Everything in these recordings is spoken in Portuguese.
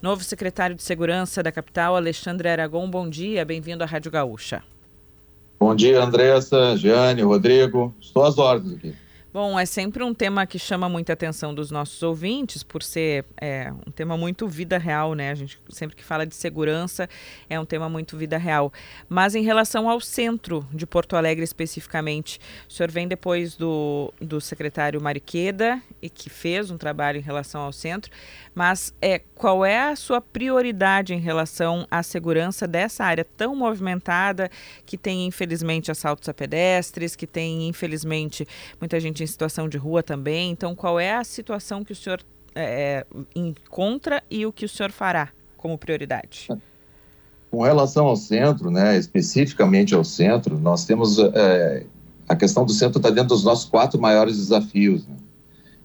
Novo secretário de Segurança da capital, Alexandre Aragon, bom dia, bem-vindo à Rádio Gaúcha. Bom dia, Andressa, Jeane, Rodrigo, estou às ordens aqui. Bom, é sempre um tema que chama muita atenção dos nossos ouvintes, por ser é, um tema muito vida real, né? A gente sempre que fala de segurança é um tema muito vida real. Mas em relação ao centro de Porto Alegre especificamente, o senhor vem depois do, do secretário Mariqueda, e que fez um trabalho em relação ao centro, mas é, qual é a sua prioridade em relação à segurança dessa área tão movimentada, que tem infelizmente assaltos a pedestres, que tem infelizmente muita gente situação de rua também. Então, qual é a situação que o senhor é, encontra e o que o senhor fará como prioridade? Com relação ao centro, né, especificamente ao centro, nós temos é, a questão do centro está dentro dos nossos quatro maiores desafios. Né?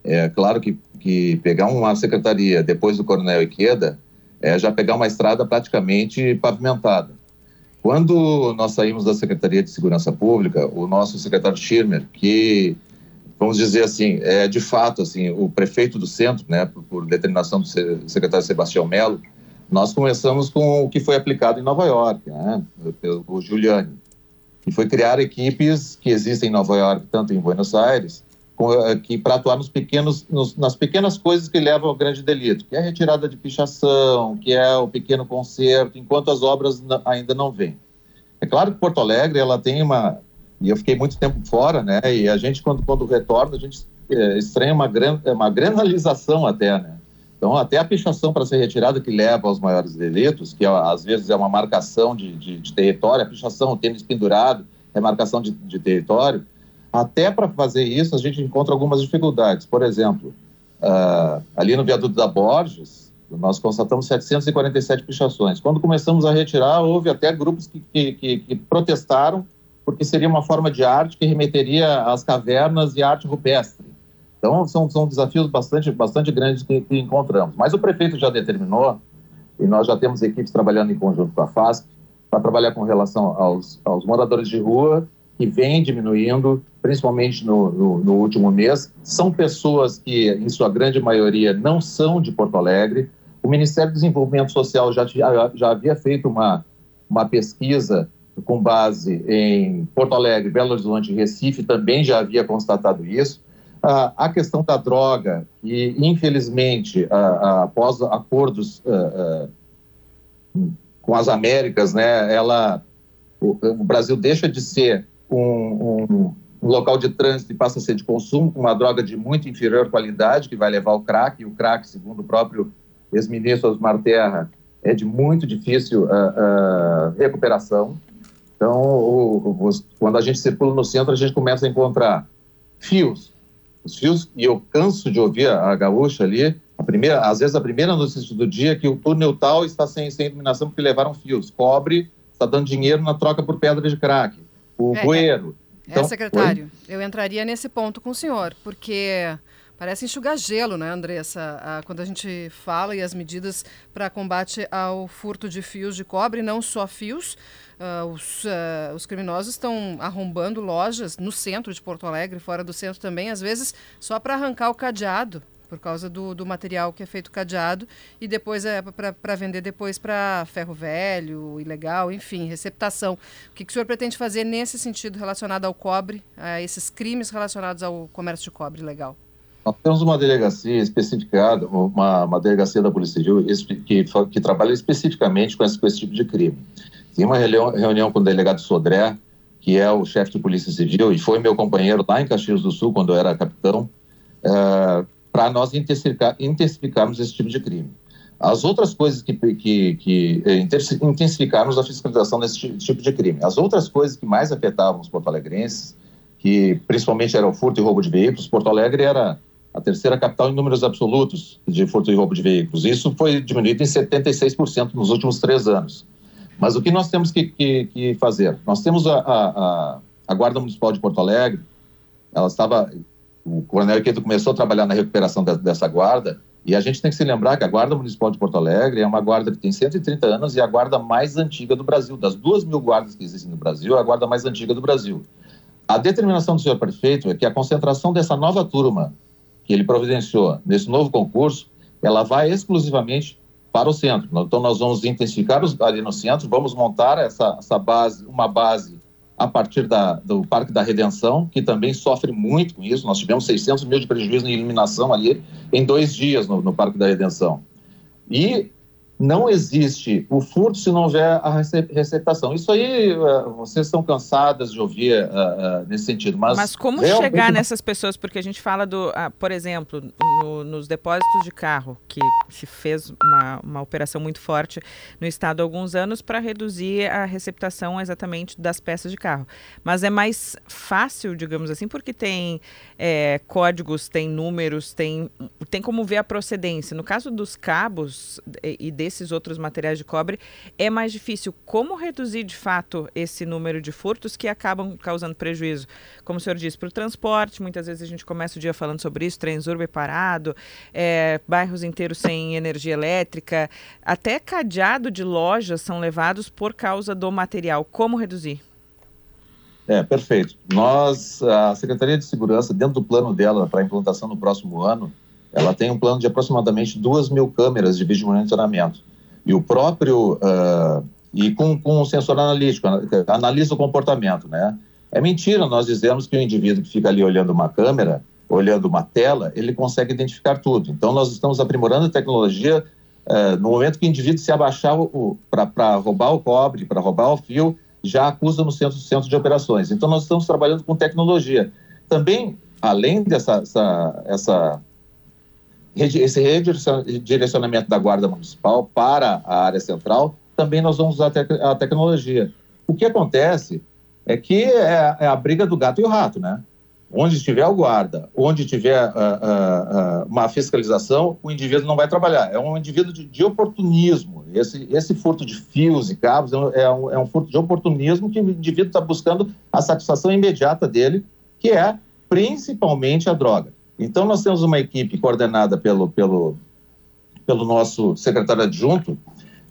É claro que, que pegar uma secretaria depois do Coronel Iqueda é já pegar uma estrada praticamente pavimentada. Quando nós saímos da Secretaria de Segurança Pública, o nosso secretário Schirmer, que vamos dizer assim, é de fato assim, o prefeito do centro, né, por, por determinação do secretário Sebastião Melo, nós começamos com o que foi aplicado em Nova York, né, pelo Giuliani, que foi criar equipes que existem em Nova York, tanto em Buenos Aires, eh, que para atuar nos pequenos, nos, nas pequenas coisas que levam ao grande delito, que é a retirada de pichação, que é o pequeno conserto, enquanto as obras ainda não vêm. É claro que Porto Alegre ela tem uma e eu fiquei muito tempo fora, né? E a gente, quando, quando retorna, a gente é, estranha uma, gran, uma granalização até, né? Então, até a pichação para ser retirada que leva aos maiores delitos, que às vezes é uma marcação de, de, de território, a pichação, o tênis pendurado, é marcação de, de território. Até para fazer isso, a gente encontra algumas dificuldades. Por exemplo, uh, ali no viaduto da Borges, nós constatamos 747 pichações. Quando começamos a retirar, houve até grupos que, que, que, que protestaram porque seria uma forma de arte que remeteria às cavernas e arte rupestre. Então, são, são desafios bastante, bastante grandes que, que encontramos. Mas o prefeito já determinou, e nós já temos equipes trabalhando em conjunto com a FASP, para trabalhar com relação aos, aos moradores de rua, que vem diminuindo, principalmente no, no, no, último mês. São pessoas que, em sua grande maioria, não são de Porto Alegre. O Ministério do Desenvolvimento Social já, já, já havia feito uma, uma pesquisa com base em Porto Alegre, Belo Horizonte e Recife, também já havia constatado isso. Ah, a questão da droga, que infelizmente, ah, ah, após acordos com as Américas, né, ela, o, o Brasil deixa de ser um, um, um, local de trânsito e passa a ser de consumo, com uma droga de muito inferior qualidade, que vai levar ao crack, e o crack, segundo o próprio ex-ministro Osmar Terra, é de muito difícil recuperação. Então, o, o, quando a gente circula no centro, a gente começa a encontrar fios. Os fios, e eu canso de ouvir a, a gaúcha ali, a primeira, às vezes a primeira notícia do dia é que o túnel tal está sem, sem iluminação porque levaram fios. Cobre está dando dinheiro na troca por pedra de crack. O é, bueiro. É, então, é secretário, eu entraria nesse ponto com o senhor, porque Parece enxugar gelo, né, Andressa? Ah, quando a gente fala e as medidas para combate ao furto de fios de cobre, não só fios, uh, os, uh, os criminosos estão arrombando lojas no centro de Porto Alegre, fora do centro também, às vezes só para arrancar o cadeado por causa do, do material que é feito cadeado e depois é para vender depois para ferro velho, ilegal, enfim, receptação. O que, que o senhor pretende fazer nesse sentido relacionado ao cobre, a esses crimes relacionados ao comércio de cobre legal? Nós temos uma delegacia especificada, uma, uma delegacia da Polícia Civil que, que trabalha especificamente com esse, com esse tipo de crime. Tem uma reunião, reunião com o delegado Sodré, que é o chefe de Polícia Civil e foi meu companheiro lá em Caxias do Sul, quando eu era capitão, é, para nós intensificar, intensificarmos esse tipo de crime. As outras coisas que, que, que é, intensificarmos a fiscalização desse tipo de crime. As outras coisas que mais afetavam os porto-alegrenses, que principalmente era o furto e roubo de veículos, Porto Alegre era a terceira capital em números absolutos de furto e roubo de veículos. Isso foi diminuído em 76% nos últimos três anos. Mas o que nós temos que, que, que fazer? Nós temos a, a, a, Guarda Municipal de Porto Alegre, ela estava. O Coronel Iqueto começou a trabalhar na recuperação de, dessa guarda, e a gente tem que se lembrar que a Guarda Municipal de Porto Alegre é uma guarda que tem 130 anos e a guarda mais antiga do Brasil. Das duas mil guardas que existem no Brasil, é a guarda mais antiga do Brasil. A determinação do senhor prefeito é que a concentração dessa nova turma que ele providenciou nesse novo concurso, ela vai exclusivamente para o centro. Então, nós vamos intensificar os, ali no centro, vamos montar essa, essa base, uma base a partir da, do Parque da Redenção, que também sofre muito com isso. Nós tivemos 600 mil de prejuízo em eliminação ali em dois dias no, no Parque da Redenção. E não existe o furto se não houver a receptação. Isso aí, eh, vocês estão cansadas de ouvir uh, uh, nesse sentido. Mas, mas como realmente... chegar nessas pessoas? Porque a gente fala do, uh, por exemplo, no, nos depósitos de carro, que se fez uma, uma operação muito forte no estado há alguns anos para reduzir a receptação exatamente das peças de carro. Mas é mais fácil, digamos assim, porque tem é, códigos, tem números, tem, tem como ver a procedência. No caso dos cabos e, e desses outros materiais de cobre, é mais difícil. Como reduzir de fato esse número de furtos que acabam causando prejuízo? Como o senhor disse, para o transporte, muitas vezes a gente começa o dia falando sobre isso, Transurb parado, é, bairros inteiros sem energia elétrica, até cadeado de lojas são levados por causa do material. Como reduzir? É, perfeito. Nós, a Secretaria de Segurança, dentro do plano dela para implantação no próximo ano, ela tem um plano de aproximadamente duas mil câmeras de vídeo monitoramento. E o próprio, uh, e com, com um sensor analítico, analisa o comportamento, né? É mentira nós dizemos que o indivíduo que fica ali olhando uma câmera, olhando uma tela, ele consegue identificar tudo. Então, nós estamos aprimorando a tecnologia uh, no momento que o indivíduo se abaixar para roubar o cobre, para roubar o fio, já acusa no centro, centro de operações. Então, nós estamos trabalhando com tecnologia. Também, além dessa essa, essa, esse redirecionamento da Guarda Municipal para a área central, também nós vamos usar a tecnologia. O que acontece é que é, é a briga do gato e o rato, né? Onde estiver o guarda, onde tiver uh, uh, uh, uma fiscalização, o indivíduo não vai trabalhar. É um indivíduo de, de oportunismo. Esse, esse, furto de fios e cabos é um, é um furto de oportunismo que o indivíduo está buscando a satisfação imediata dele, que é principalmente a droga. Então, nós temos uma equipe coordenada pelo, pelo, pelo nosso secretário adjunto,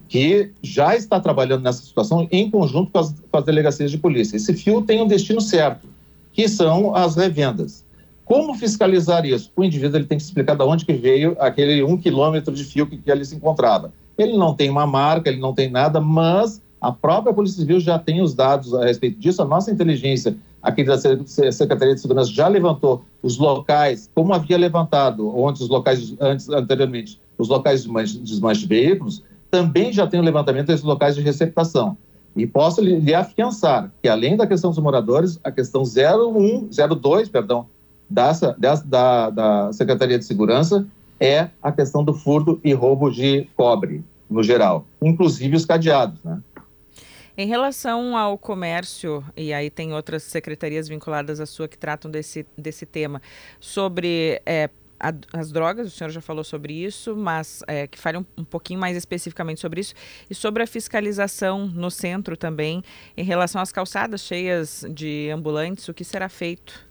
que já está trabalhando nessa situação em conjunto com as, com as delegacias de polícia. Esse fio tem um destino certo que são as revendas. Como fiscalizar isso? O indivíduo ele tem que explicar de onde que veio aquele um quilômetro de fio que, que ali se encontrava. Ele não tem uma marca, ele não tem nada, mas a própria Polícia Civil já tem os dados a respeito disso. A nossa inteligência aqui da Secretaria de Segurança já levantou os locais, como havia levantado onde os locais antes anteriormente, os locais de desmanche de veículos, também já tem o levantamento desses locais de receptação. E posso lhe, lhe afiançar que, além da questão dos moradores, a questão 01, 02, perdão, dessa, da, da Secretaria de Segurança é a questão do furto e roubo de cobre, no geral, inclusive os cadeados, né? Em relação ao comércio, e aí tem outras secretarias vinculadas à sua que tratam desse, desse tema, sobre é, a, as drogas, o senhor já falou sobre isso, mas é, que fale um, um, pouquinho mais especificamente sobre isso, e sobre a fiscalização no centro também, em relação às calçadas cheias de ambulantes, o que será feito?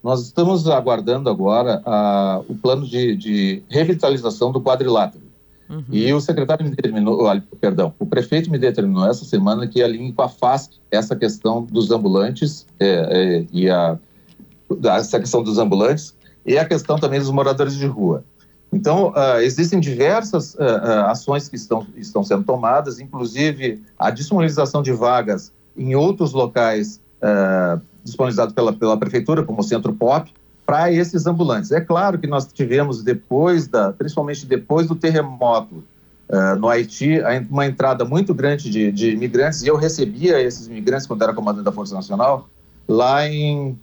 Nós estamos aguardando agora a, o plano de, de revitalização do quadrilátero. Uhum. E o secretário me determinou, perdão, o prefeito me determinou essa semana que alinhe com a FASC essa questão dos ambulantes é, é, e a, essa questão dos ambulantes e a questão também dos moradores de rua. Então, uh, existem diversas uh, uh, ações que estão, estão sendo tomadas, inclusive a disponibilização de vagas em outros locais disponibilizados pela, pela prefeitura, como o Centro Pop, para esses ambulantes. É claro que nós tivemos depois da, principalmente depois do terremoto no Haiti, uma entrada muito grande de, de imigrantes, e eu recebia esses imigrantes quando era comandante da Força Nacional, lá em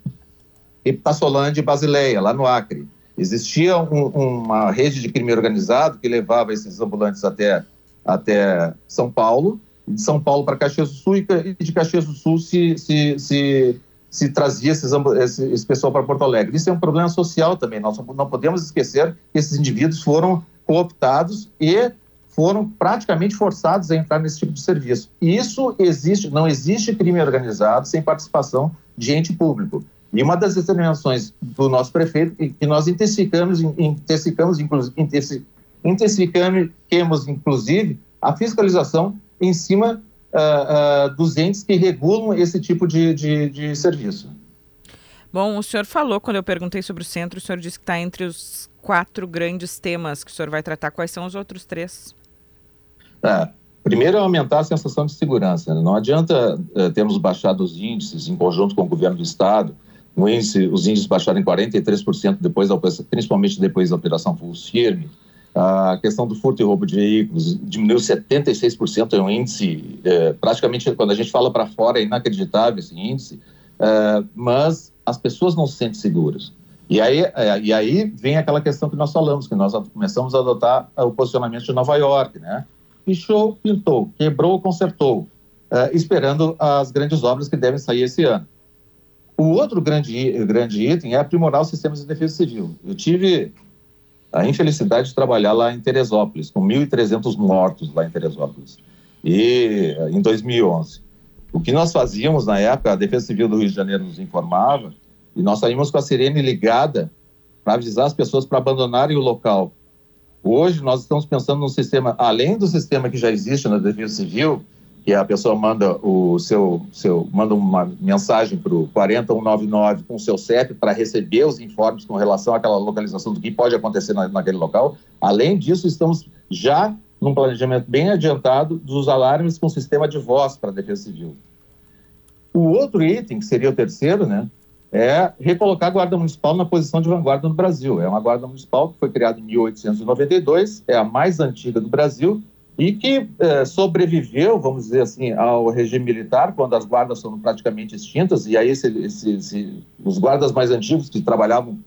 Ipassolândia e Basileia, lá no Acre. Existia um, uma rede de crime organizado que levava esses ambulantes até, até São Paulo, de São Paulo para Caxias do Sul, e de Caxias do Sul se, se, se, se trazia esses, esse, esse pessoal para Porto Alegre. Isso é um problema social também. Nós não podemos esquecer que esses indivíduos foram cooptados e foram praticamente forçados a entrar nesse tipo de serviço. Isso existe, não existe crime organizado sem participação de ente público. E uma das determinações do nosso prefeito que nós intensificamos, intensificamos, intensificamos, inclusive, a fiscalização em cima uh, uh, dos entes que regulam esse tipo de, de, de serviço. Bom, o senhor falou, quando eu perguntei sobre o centro, o senhor disse que está entre os quatro grandes temas que o senhor vai tratar. Quais são os outros três? É, primeiro é aumentar a sensação de segurança. Né? Não adianta uh, termos baixado os índices em conjunto com o governo do Estado, índice, os índices baixaram em 43% depois da, principalmente depois da operação Pulse Firme. A questão do furto e roubo de veículos diminuiu 76%, é um índice, é, praticamente, quando a gente fala para fora, é inacreditável esse índice, é, mas as pessoas não se sentem seguras. E aí, é, e aí vem aquela questão que nós falamos, que nós começamos a adotar o posicionamento de Nova York, né? Pichou, pintou, quebrou, consertou, é, esperando as grandes obras que devem sair esse ano. O outro grande, grande item é aprimorar os sistemas de defesa civil. Eu tive a infelicidade de trabalhar lá em Teresópolis, com 1.300 mortos lá em Teresópolis, e em 2011. O que nós fazíamos na época, a Defesa Civil do Rio de Janeiro nos informava, e nós saímos com a sirene ligada para avisar as pessoas para abandonarem o local. Hoje nós estamos pensando num sistema, além do sistema que já existe na Defesa Civil, que a pessoa manda o seu, seu manda uma mensagem para o 40199 com o seu CEP para receber os informes com relação àquela localização do que pode acontecer na, naquele local. Além disso, estamos já num planejamento bem adiantado dos alarmes com sistema de voz para a Defesa Civil. O outro item, que seria o terceiro, né, é recolocar a Guarda Municipal na posição de vanguarda no Brasil. É uma Guarda Municipal que foi criada em 1892, é a mais antiga do Brasil e que é, sobreviveu, vamos dizer assim, ao regime militar, quando as guardas foram praticamente extintas, e aí os guardas mais antigos que trabalhavam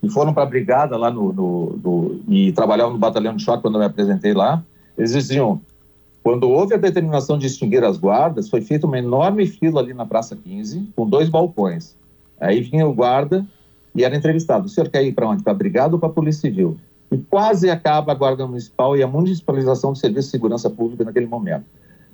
e foram para a brigada lá no, no, no, e trabalhavam no batalhão de choque quando eu me apresentei lá, eles diziam, quando houve a determinação de extinguir as guardas, foi feita uma enorme fila ali na Praça 15, com dois balcões. Aí vinha o guarda e era entrevistado, o senhor quer ir para onde? Para a brigada ou para a Polícia Civil? E quase acaba a Guarda Municipal e a municipalização do Serviço de Segurança Pública naquele momento.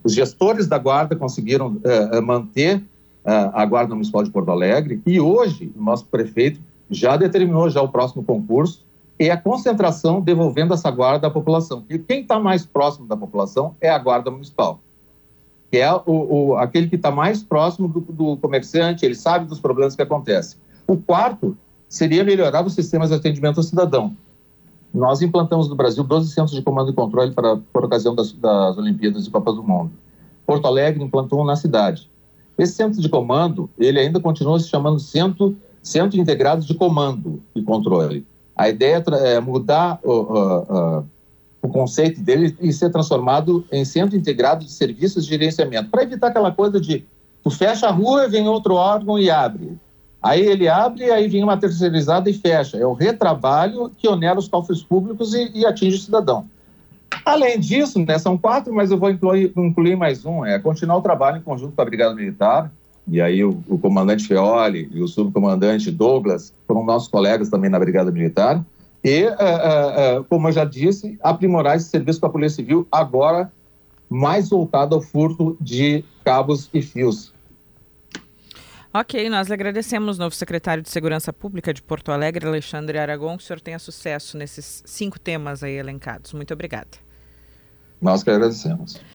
Os gestores da Guarda conseguiram uh, manter uh, a Guarda Municipal de Porto Alegre e hoje o nosso prefeito já determinou já o próximo concurso e a concentração devolvendo essa guarda à população. E quem está mais próximo da população é a Guarda Municipal, que é o, o aquele que está mais próximo do, do comerciante, ele sabe dos problemas que acontecem. O quarto seria melhorar os sistemas de atendimento ao cidadão. Nós implantamos no Brasil 12 centros de comando e controle para, por ocasião das, das Olimpíadas e Copas do Mundo. Porto Alegre implantou um na cidade. Esse centro de comando, ele ainda continua se chamando Centro, centro Integrado de Comando e Controle. A ideia é mudar o, o, o, o conceito dele e ser transformado em Centro Integrado de Serviços de Gerenciamento, para evitar aquela coisa de tu fecha a rua, vem outro órgão e abre. Aí ele abre, aí vem uma terceirizada e fecha. É o retrabalho que onera os cofres públicos e, e atinge o cidadão. Além disso, né, são quatro, mas eu vou incluir, incluir, mais um, é continuar o trabalho em conjunto com a Brigada Militar, e aí o, o comandante Feoli e o subcomandante Douglas foram nossos colegas também na Brigada Militar, e, uh, uh, como eu já disse, aprimorar esse serviço com a Polícia Civil, agora mais voltado ao furto de cabos e fios. Ok, nós agradecemos, novo secretário de Segurança Pública de Porto Alegre, Alexandre Aragon, que o senhor tenha sucesso nesses cinco temas aí elencados. Muito obrigada. Nós que agradecemos.